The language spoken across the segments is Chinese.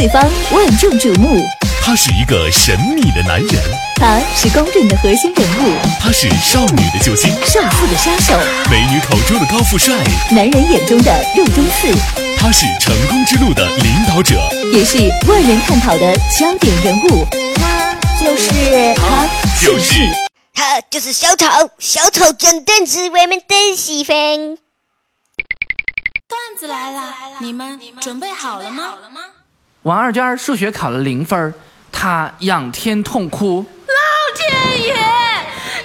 四方，万众瞩目。他是一个神秘的男人，他是公认的核心人物，他是少女的救星，少妇的杀手，美女口中的高富帅，男人眼中的肉中刺。他是成功之路的领导者，也是万人探讨的焦点人物。他就是他就是他就是小丑，小丑真的是我们的喜欢。段子来了，你们准备好了吗？王二娟数学考了零分，她仰天痛哭。老天爷，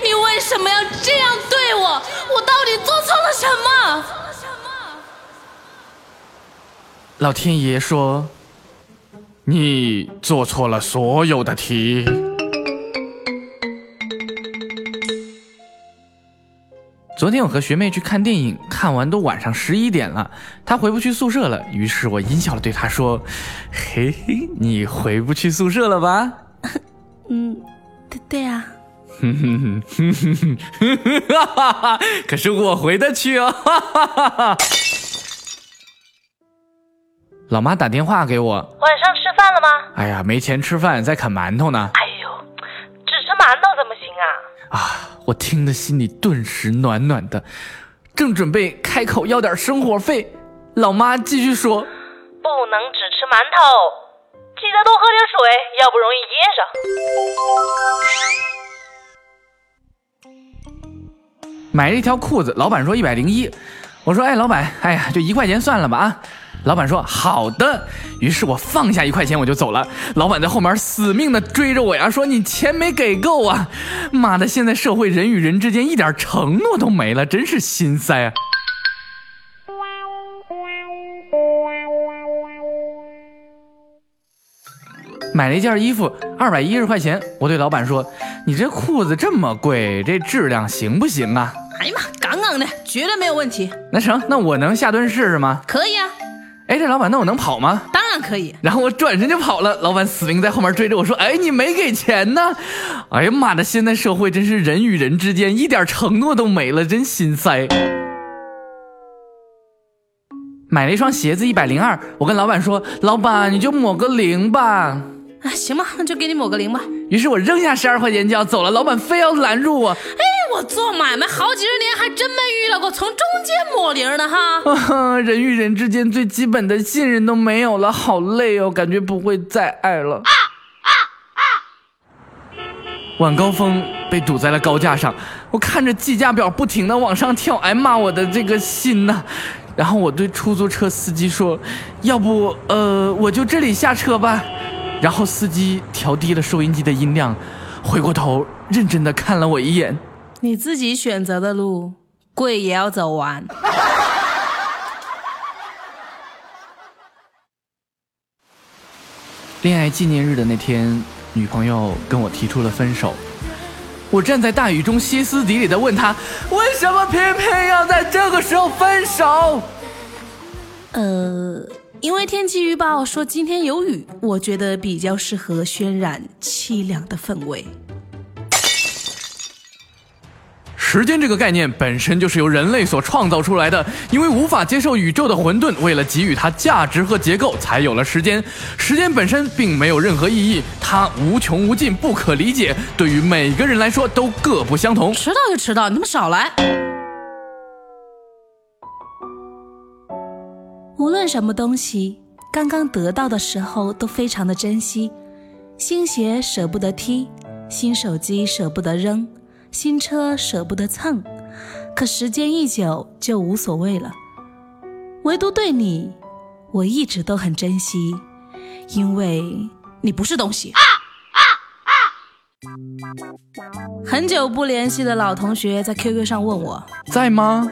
你为什么要这样对我？我到底做错了什么？老天爷说：“你做错了所有的题。”昨天我和学妹去看电影，看完都晚上十一点了，她回不去宿舍了。于是我阴笑的对她说：“嘿嘿，你回不去宿舍了吧？”嗯，对对啊。哼哼哼哼哼哼哈哈哈！可是我回得去哦。哈哈哈哈老妈打电话给我，晚上吃饭了吗？哎呀，没钱吃饭，在啃馒头呢。哎呦，只吃馒头怎么行啊？啊！我听得心里顿时暖暖的，正准备开口要点生活费，老妈继续说：“不能只吃馒头，记得多喝点水，要不容易噎着。”买了一条裤子，老板说一百零一，我说：“哎，老板，哎呀，就一块钱算了吧啊。”老板说好的，于是我放下一块钱我就走了。老板在后面死命的追着我呀，说你钱没给够啊！妈的，现在社会人与人之间一点承诺都没了，真是心塞啊！买了一件衣服，二百一十块钱。我对老板说：“你这裤子这么贵，这质量行不行啊？”哎呀妈，杠杠的，绝对没有问题。那成，那我能下蹲试试吗？可以啊。哎，这老板，那我能跑吗？当然可以。然后我转身就跑了，老板死命在后面追着我说：“哎，你没给钱呢！”哎呀妈的，现在社会真是人与人之间一点承诺都没了，真心塞。买了一双鞋子，一百零二。我跟老板说：“老板，你就抹个零吧。”啊，行吧，那就给你抹个零吧。于是我扔下十二块钱就要走了，老板非要拦住我。哎。我做买卖好几十年，还真没遇到过从中间抹零的哈。人与人之间最基本的信任都没有了，好累哦，感觉不会再爱了。啊晚高峰被堵在了高架上，我看着计价表不停的往上跳，哎妈，我的这个心呐！然后我对出租车司机说：“要不，呃，我就这里下车吧。”然后司机调低了收音机的音量，回过头认真的看了我一眼。你自己选择的路，跪也要走完。恋爱纪念日的那天，女朋友跟我提出了分手。我站在大雨中，歇斯底里的问她：“为什么偏偏要在这个时候分手？”呃，因为天气预报说今天有雨，我觉得比较适合渲染凄凉的氛围。时间这个概念本身就是由人类所创造出来的，因为无法接受宇宙的混沌，为了给予它价值和结构，才有了时间。时间本身并没有任何意义，它无穷无尽，不可理解，对于每个人来说都各不相同。迟到就迟到，你们少来。无论什么东西，刚刚得到的时候都非常的珍惜，新鞋舍不得踢，新手机舍不得扔。新车舍不得蹭，可时间一久就无所谓了。唯独对你，我一直都很珍惜，因为你不是东西。很久不联系的老同学在 QQ 上问我在吗？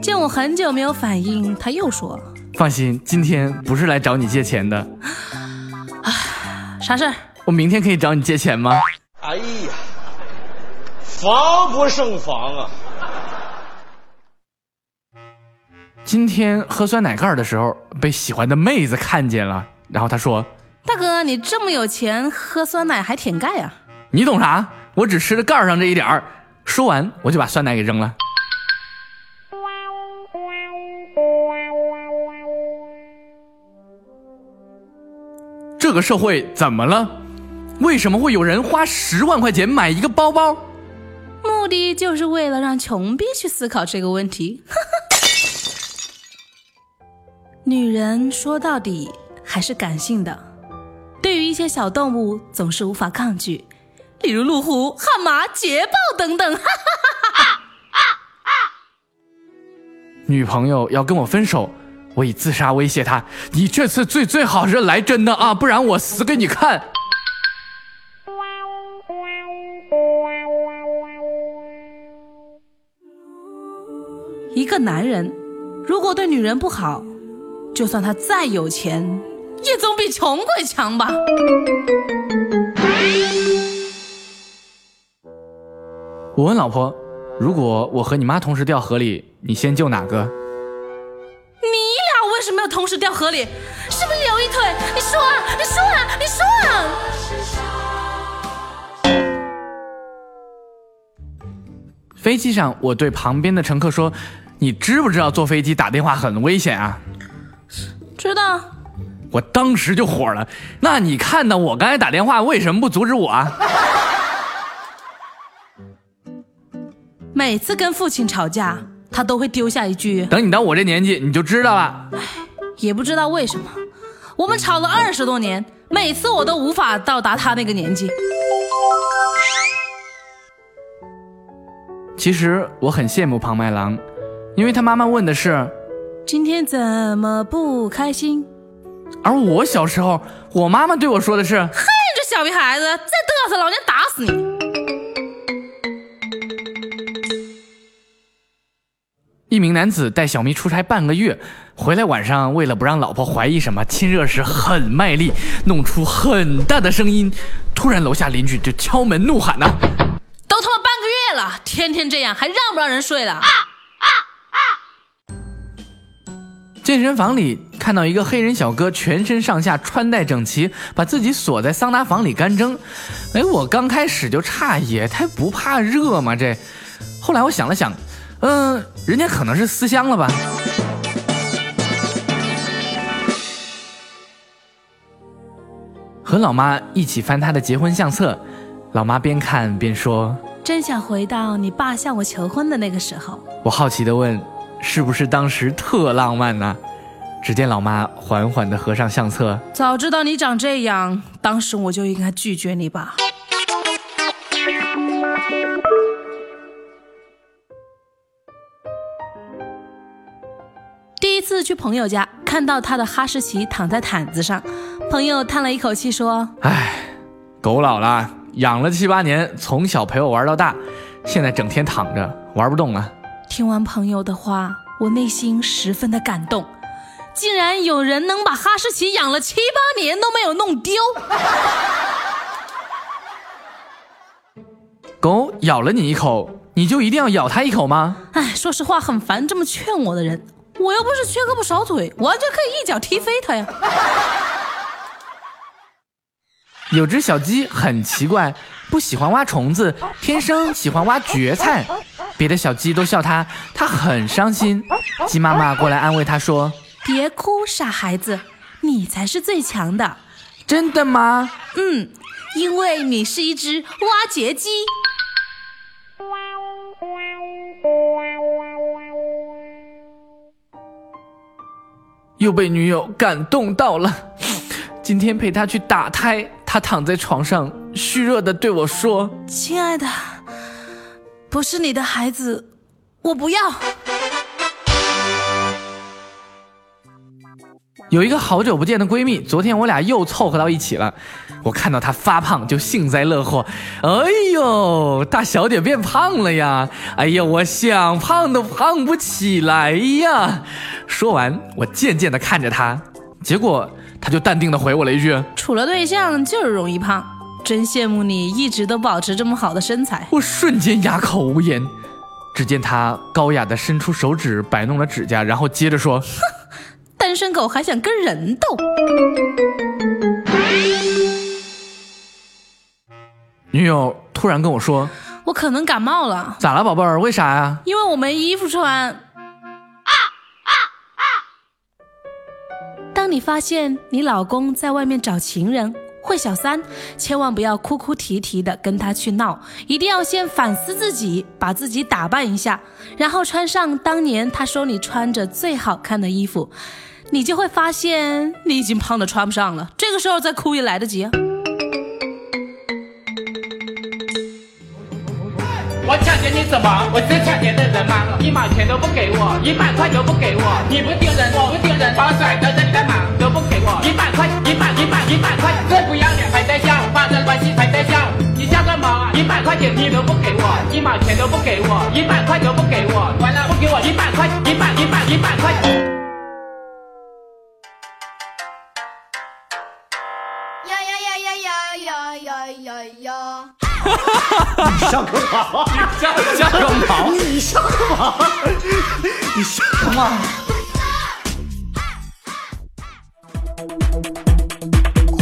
见我很久没有反应，他又说：“放心，今天不是来找你借钱的。”啊，啥事儿？我明天可以找你借钱吗？防不胜防啊！今天喝酸奶盖的时候，被喜欢的妹子看见了，然后她说：“大哥，你这么有钱，喝酸奶还舔盖啊？”你懂啥？我只吃了盖上这一点儿。说完，我就把酸奶给扔了。这个社会怎么了？为什么会有人花十万块钱买一个包包？目的就是为了让穷逼去思考这个问题。女人说到底还是感性的，对于一些小动物总是无法抗拒，例如路虎、悍马、捷豹等等。女朋友要跟我分手，我以自杀威胁她：“你这次最最好是来真的啊，不然我死给你看。”一个男人如果对女人不好，就算他再有钱，也总比穷鬼强吧。我问老婆：“如果我和你妈同时掉河里，你先救哪个你俩为什么要同时掉河里？是不是有一腿？你说啊，你说啊，你说啊！飞机上，我对旁边的乘客说：“你知不知道坐飞机打电话很危险啊知道，？”我当时就火了。那你看到我刚才打电话，为什么不阻止我啊？每次跟父亲吵架，他都会丢下一句，等你到我这年纪，你就知道了。也不知道为什么，我们吵了二十多年，每次我都无法到达他那个年纪。其实我很羡慕庞麦郎，因为他妈妈问的是，今天怎么不开心？而我小时候，我妈妈对我说的是，你这小屁孩子，再嘚瑟，老娘打死你！一名男子带小咪出差半个月，回来晚上为了不让老婆怀疑什么，亲热时很卖力，弄出很大的声音。突然楼下邻居就敲门怒喊呐、都他妈半个月了，天天这样，还让不让人睡了？健身房里看到一个黑人小哥，全身上下穿戴整齐，把自己锁在桑拿房里干蒸。哎，我刚开始就诧异，他不怕热吗？这，后来我想了想，嗯、人家可能是思乡了吧。和老妈一起翻他的结婚相册，老妈边看边说真想回到你爸向我求婚的那个时候。：“我好奇地问，是不是当时特浪漫呢？”只见老妈缓缓地合上相册，早知道你长这样，当时我就应该拒绝你吧。第一次去朋友家，看到他的哈士奇躺在毯子上，朋友叹了一口气说唉，狗老了，养了七八年，从小陪我玩到大，现在整天躺着玩不动了。：“听完朋友的话，我内心十分的感动，竟然有人能把哈士奇养了七八年都没有弄丢。”狗咬了你一口，你就一定要咬它一口吗？哎，说实话，很烦这么劝我的人。我又不是缺胳膊少腿，完全可以一脚踢飞它呀！有只小鸡很奇怪，不喜欢挖虫子，天生喜欢挖蕨菜。别的小鸡都笑它，它很伤心。鸡妈妈过来安慰它说别哭，傻孩子，你才是最强的。：“真的吗？嗯，因为你是一只挖掘机。又被女友感动到了。今天陪她去打胎，她躺在床上，虚弱的对我说亲爱的，不是你的孩子，我不要。：“有一个好久不见的闺蜜，昨天我俩又凑合到一起了。我看到她发胖就幸灾乐祸，哎呦，大小姐变胖了呀！哎呀，我想胖都胖不起来呀！说完，我渐渐地看着她，结果她就淡定地回我了一句。处了对象就是容易胖，真羡慕你一直都保持这么好的身材。我瞬间哑口无言。只见他高雅的伸出手指摆弄了指甲，然后接着说哼单身狗还想跟人斗？：“女友突然跟我说，我可能感冒了，咋了，宝贝儿？为啥呀？因为我没衣服穿。当你你发现你老公在外面找情人、会小三，千万不要哭哭啼啼的跟他去闹，一定要先反思自己，把自己打扮一下，然后穿上当年他说你穿着最好看的衣服，你就会发现你已经胖的穿不上了。这个时候再哭也来得及啊。我抢劫你什么？我是抢劫的人吗？一毛钱都不给我，一百块都不给我。你不丢人，我不丢人，把我甩在这里干嘛？都不给我，一百块，一百，块，最不要脸还在笑，发生关系还在笑，你笑个毛啊！一百块钱你都不给我，一毛钱都不给我，一百块都不给我，完了不给我一百块，一百，一百，一百块。呀呀呀呀呀呀呀呀呀！你上个毛！下下个毛！你上个毛！你上个毛！